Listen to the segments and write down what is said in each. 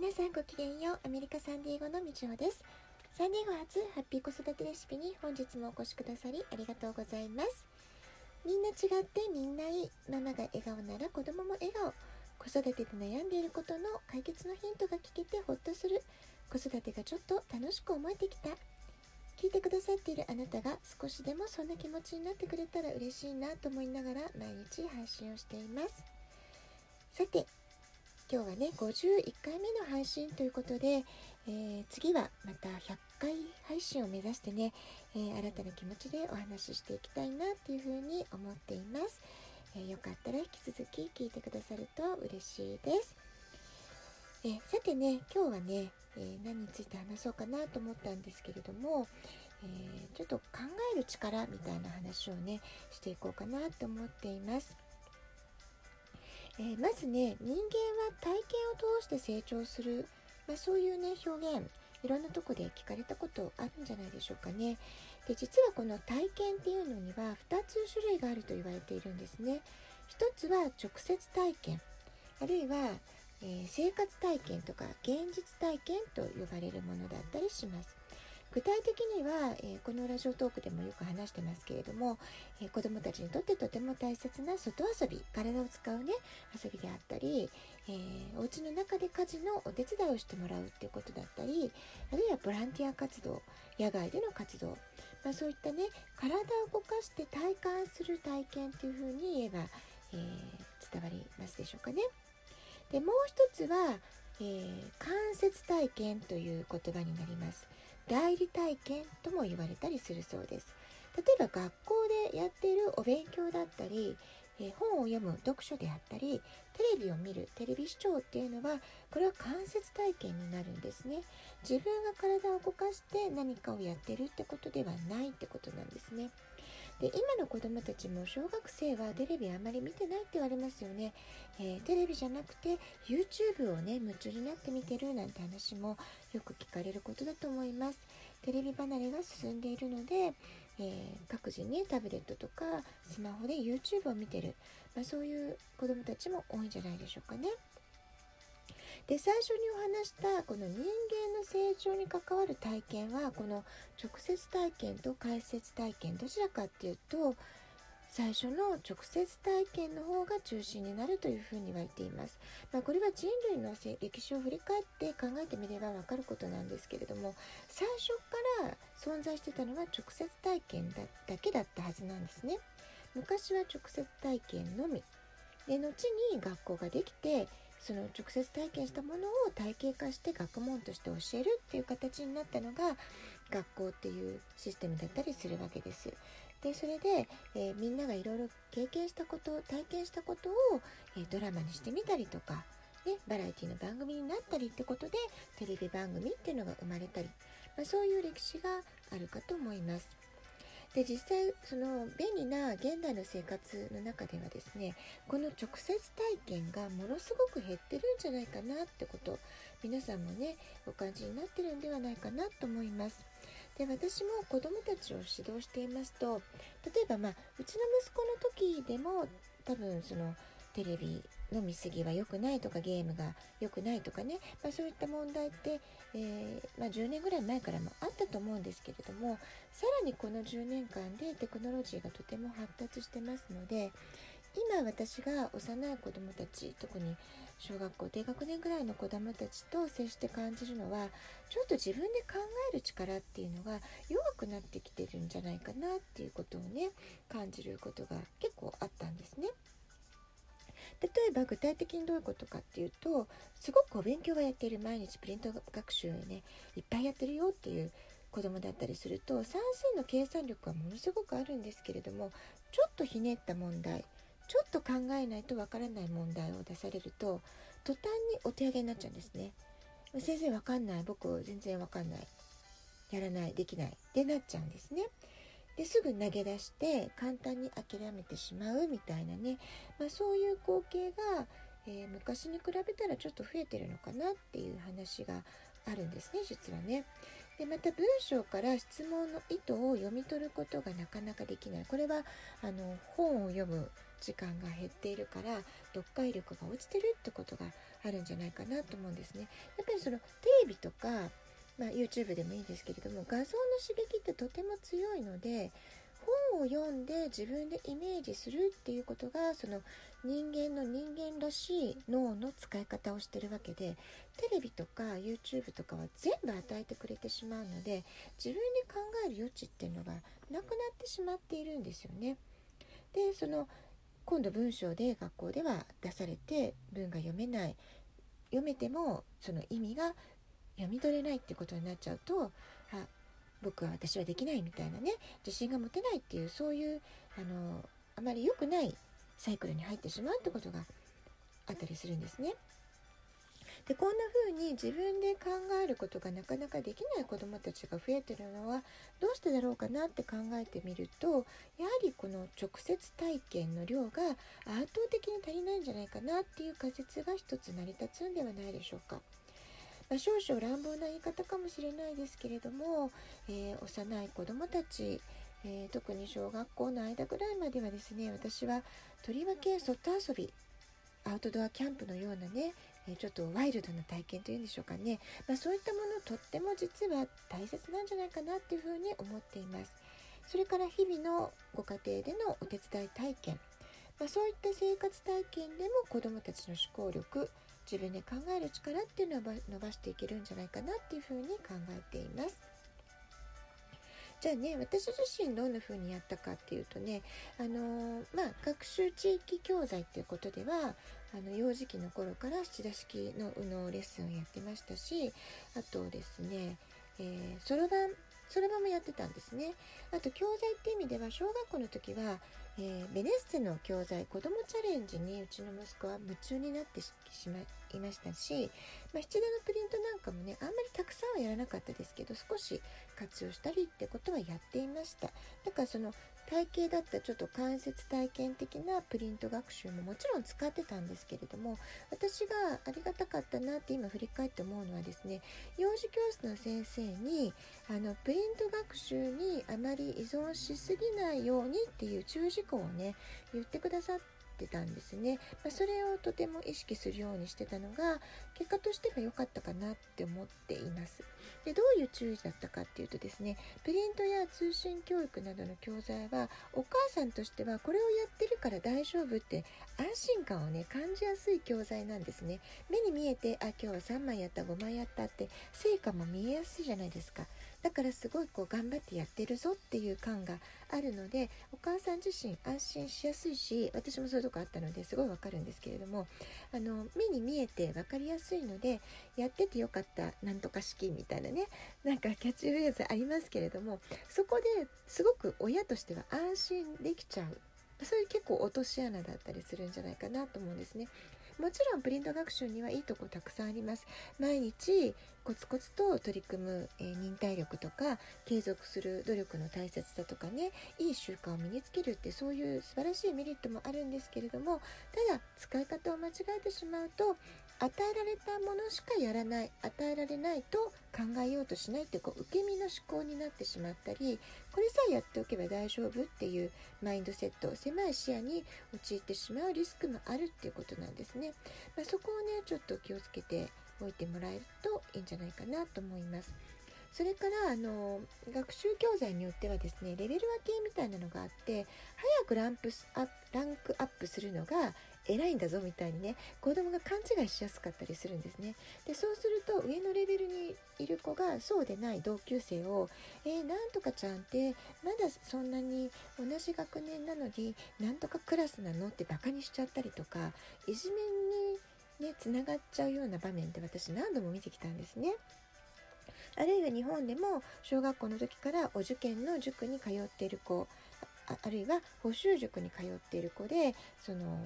皆さんごきげんよう。アメリカサンディエゴのみちおです。サンディエゴ初ハッピー子育てレシピに本日もお越しくださりありがとうございます。みんな違ってみんないいママが笑顔なら子供も笑顔。子育てで悩んでいることの解決のヒントが聞けてほっとする。子育てがちょっと楽しく思えてきた。聞いてくださっているあなたが少しでもそんな気持ちになってくれたら嬉しいなと思いながら毎日配信をしています。さて今日はね51回目の配信ということで、えー、次はまた100回配信を目指してね、えー、新たな気持ちでお話ししていきたいなっていうふうに思っています、えー、よかったら引き続き聞いてくださると嬉しいですえさてね今日はね、え何について話そうかなと思ったんですけれども、えちょっと考える力みたいな話をねしていこうかなと思っています。えー、まずね人間は体験を通して成長する、まあ、そういうね表現いろんなとこで聞かれたことあるんじゃないでしょうかね。で実はこの体験っていうのには2つ種類があると言われているんですね。1つは直接体験あるいは、えー、生活体験とか現実体験と呼ばれるものだったりします。具体的には、えー、このラジオトークでもよく話してますけれども、えー、子どもたちにとってとても大切な外遊び体を使うね遊びであったり、えー、お家の中で家事のお手伝いをしてもらうっていうことだったりあるいはボランティア活動野外での活動、まあ、そういったね体を動かして体感する体験っていうふうに言えば、え伝わりますでしょうかね。でもう一つは、えー、間接体験という言葉になります。代理体験とも言われたりするそうです。例えば学校でやっているお勉強だったり、え本を読む読書であったりテレビを見るテレビ視聴っていうのはこれは間接体験になるんですね自分が体を動かして何かをやってるってことではないってことなんですねで今の子どもたちも小学生はテレビあまり見てないって言われますよね、えー、テレビじゃなくて YouTube をね夢中になって見てるなんて話もよく聞かれることだと思います。テレビ離れが進んでいるので、えー、各自にタブレットとかスマホで YouTube を見てる、まあ、そういう子どもたちも多いんじゃないでしょうかね。で最初にお話したこの人間の成長に関わる体験はこの直接体験と解説体験どちらかっていうと最初の直接体験の方が中心になるというふうに言われています。まあ、これは人類の歴史を振り返って考えてみればわかることなんですけれども最初から存在してたのは直接体験だだけだったはずなんですね。昔は直接体験のみで後に学校ができてその直接体験したものを体系化して学問として教えるっていう形になったのが学校っていうシステムだったりするわけです。でそれで、えー、みんながいろいろ経験したこと体験したことを、えー、ドラマにしてみたりとか、ね、バラエティの番組になったりってことでテレビ番組っていうのが生まれたり、まあ、そういう歴史があるかと思います。で実際その便利な現代の生活の中ではですねこの直接体験がものすごく減ってるんじゃないかなってこと皆さんもねお感じになってるんではないかなと思います。で私も子どもたちを指導していますと例えばまあうちの息子の時でも多分そのテレビの見過ぎは良くないとかゲームが良くないとかね、まあ、そういった問題って、えー、まあ、10年ぐらい前からもあったと思うんですけれどもさらにこの10年間でテクノロジーがとても発達してますので今私が幼い子どもたち特に小学校低学年ぐらいの子どもたちと接して感じるのはちょっと自分で考える力っていうのが弱くなってきてるんじゃないかなっていうことをね感じることが結構あったんですね。例えば具体的にどういうことかっていうとすごくお勉強がやっている毎日プリント学習ねいっぱいやってるよっていう子供だったりすると算数の計算力はものすごくあるんですけれどもちょっとひねった問題ちょっと考えないとわからない問題を出されると途端にお手上げになっちゃうんですね。先生わかんない僕全然わかんないやらないできないってなっちゃうんですね。ですぐ投げ出して簡単に諦めてしまうみたいなね、まあ、そういう光景が、えー、昔に比べたらちょっと増えてるのかなっていう話があるんですね実はね。でまた文章から質問の意図を読み取ることがなかなかできないこれはあの本を読む時間が減っているから読解力が落ちてるってことがあるんじゃないかなと思うんですね。やっぱりそのテレビとか、まあ、YouTube でもいいですけれども画像の刺激ってとても強いので本を読んで自分でイメージするっていうことがその人間の人間らしい脳の使い方をしてるわけでテレビとか YouTube とかは全部与えてくれてしまうので自分で考える余地っていうのがなくなってしまっているんですよね。でその今度文章で学校では出されて文が読めない読めてもその意味が読み取れないってことになっちゃうとあ僕は私はできないみたいなね自信が持てないっていうそういうあのあまり良くないサイクルに入ってしまうってことがあったりするんですね。でこんな風に自分で考えることがなかなかできない子どもたちが増えてるのはどうしてだろうかなって考えてみるとやはりこの直接体験の量が圧倒的に足りないんじゃないかなっていう仮説が一つ成り立つんではないでしょうか。まあ、少々乱暴な言い方かもしれないですけれども、えー、幼い子どもたち、えー、特に小学校の間ぐらいまではですね私はとりわけ外遊びアウトドアキャンプのようなねちょっとワイルドな体験というんでしょうかね、まあ、そういったものとっても実は大切なんじゃないかなっていうふうに思っています。それから日々のご家庭でのお手伝い体験、まあ、そういった生活体験でも子どもたちの思考力自分で考える力っていうのは伸ばしていけるんじゃないかなっていうふうに考えています。じゃあね私自身どんな風にやったかっていうとねあのー、まあ学習地域教材っていうことではあの幼児期の頃から七田式の右脳レッスンをやってましたしあとですねそろばんそろばんもやってたんですね。あと教材って意味では小学校の時はえー、ベネッセの教材子どもチャレンジにうちの息子は夢中になってしまいましたし、まあ、七田のプリントなんかもねあんまりたくさんはやらなかったですけど少し活用したりってことはやっていました。だからその体系だったちょっと間接体験的なプリント学習ももちろん使ってたんですけれども私がありがたかったなって今振り返って思うのはですね幼児教室の先生にあのプリント学習にあまり依存しすぎないようにっていう注意事項をね言ってくださってたんですね、まあ、それをとても意識するようにしてたのが結果としては良かったかなって思っています。でどういう注意だったかっていうとですねプリントや通信教育などの教材はお母さんとしてはこれをやってるから大丈夫って安心感をね感じやすい教材なんですね。目に見えてあ今日は3枚やった5枚やったって成果も見えやすいじゃないですか。だからすごいこう頑張ってやってるぞっていう感があるのでお母さん自身安心しやすいし私もそういうとこあったのですごいわかるんですけれどもあの目に見えて分かりやすいのでやっててよかったなんとか式みたいなねなんかキャッチフレーズありますけれどもそこですごく親としては安心できちゃうそういう結構落とし穴だったりするんじゃないかなと思うんですね。もちろんプリント学習にはいいとこたくさんあります。毎日コツコツと取り組む、えー、忍耐力とか継続する努力の大切さとかねいい習慣を身につけるってそういう素晴らしいメリットもあるんですけれどもただ使い方を間違えてしまうと与えられたものしかやらない与えられないと考えようとしないってこう受け身の思考になってしまったりこれさえやっておけば大丈夫っていうマインドセット狭い視野に陥ってしまうリスクもあるっていうことなんですね、まあ、そこをねちょっと気をつけておいてもらえるといいんじゃないかなと思います。それからあの学習教材によってはですねレベル分けみたいなのがあって早くランプスアランクアップするのが偉いんだぞみたいにね子供が勘違いしやすかったりするんですねでそうすると上のレベルにいる子がそうでない同級生を「えー、なんとかちゃんってまだそんなに同じ学年なのになんとかクラスなの?」ってバカにしちゃったりとかいじめにねつながっちゃうような場面って私何度も見てきたんですね。あるいは日本でも小学校の時からお受験の塾に通っている子あるいは補習塾に通っている子でその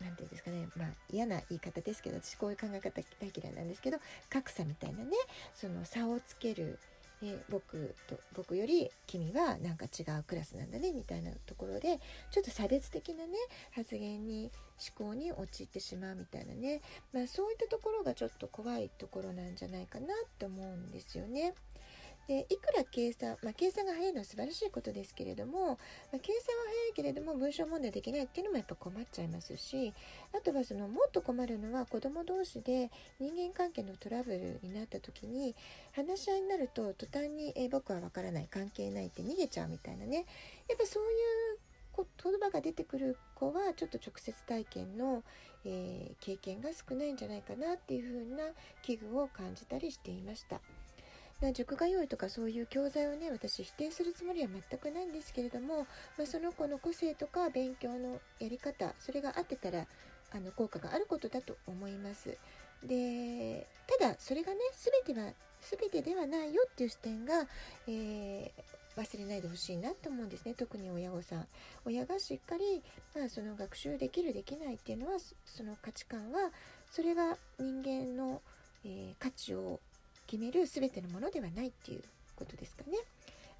何て言うんですかねまあ嫌な言い方ですけど私こういう考え方大嫌いなんですけど格差みたいなねその差をつけるえ僕と僕より君はなんか違うクラスなんだねみたいなところでちょっと差別的なね発言に思考に陥ってしまうみたいなね、まあ、そういったところがちょっと怖いところなんじゃないかなって思うんですよね。でいくら計算、まあ、計算が早いのは素晴らしいことですけれども、まあ、計算は早いけれども文章問題できないっていうのもやっぱ困っちゃいますしあとはそのもっと困るのは子ども同士で人間関係のトラブルになった時に話し合いになると途端に「え僕は分からない関係ない」って逃げちゃうみたいなねやっぱそういう言葉が出てくる子はちょっと直接体験の、えー、経験が少ないんじゃないかなっていうふうな危惧を感じたりしていました。塾が良いとかそういう教材をね私否定するつもりは全くないんですけれども、まあ、その子の個性とか勉強のやり方それが合ってたらあの効果があることだと思います。でただそれがね全ては全てではないよっていう視点が、えー、忘れないでほしいなと思うんですね特に親御さん親がしっかり、まあ、その学習できるできないっていうのはその価値観はそれが人間の、えー、価値を決める全てのものではないっていうことですかね。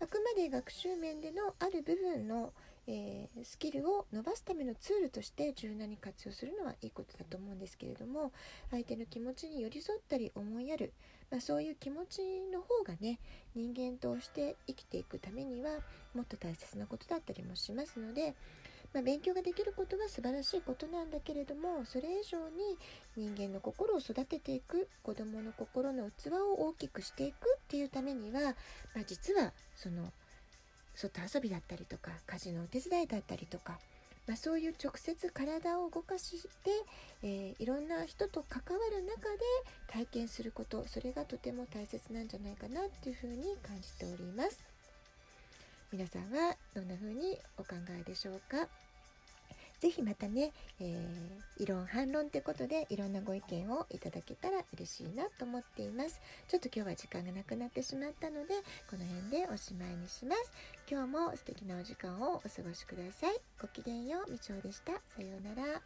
あくまで学習面でのある部分の、えー、スキルを伸ばすためのツールとして柔軟に活用するのはいいことだと思うんですけれども相手の気持ちに寄り添ったり思いやる、まあ、そういう気持ちの方がね人間として生きていくためにはもっと大切なことだったりもしますので、まあ、勉強ができることは素晴らしいことなんだけれどもそれ以上に人間の心を育てていく子どもの心の器を大きくしていくっていうためには、まあ、実はその外遊びだったりとか家事のお手伝いだったりとか、まあ、そういう直接体を動かして、えー、いろんな人と関わる中で体験することそれがとても大切なんじゃないかなっていうふうに感じております。皆さんはどんな風にお考えでしょうか？ぜひまたね、えー、異論反論ってことでいろんなご意見をいただけたら嬉しいなと思っています。ちょっと今日は時間がなくなってしまったので、この辺でおしまいにします。今日も素敵なお時間をお過ごしください。ごきげんよう、みちおでした。さようなら。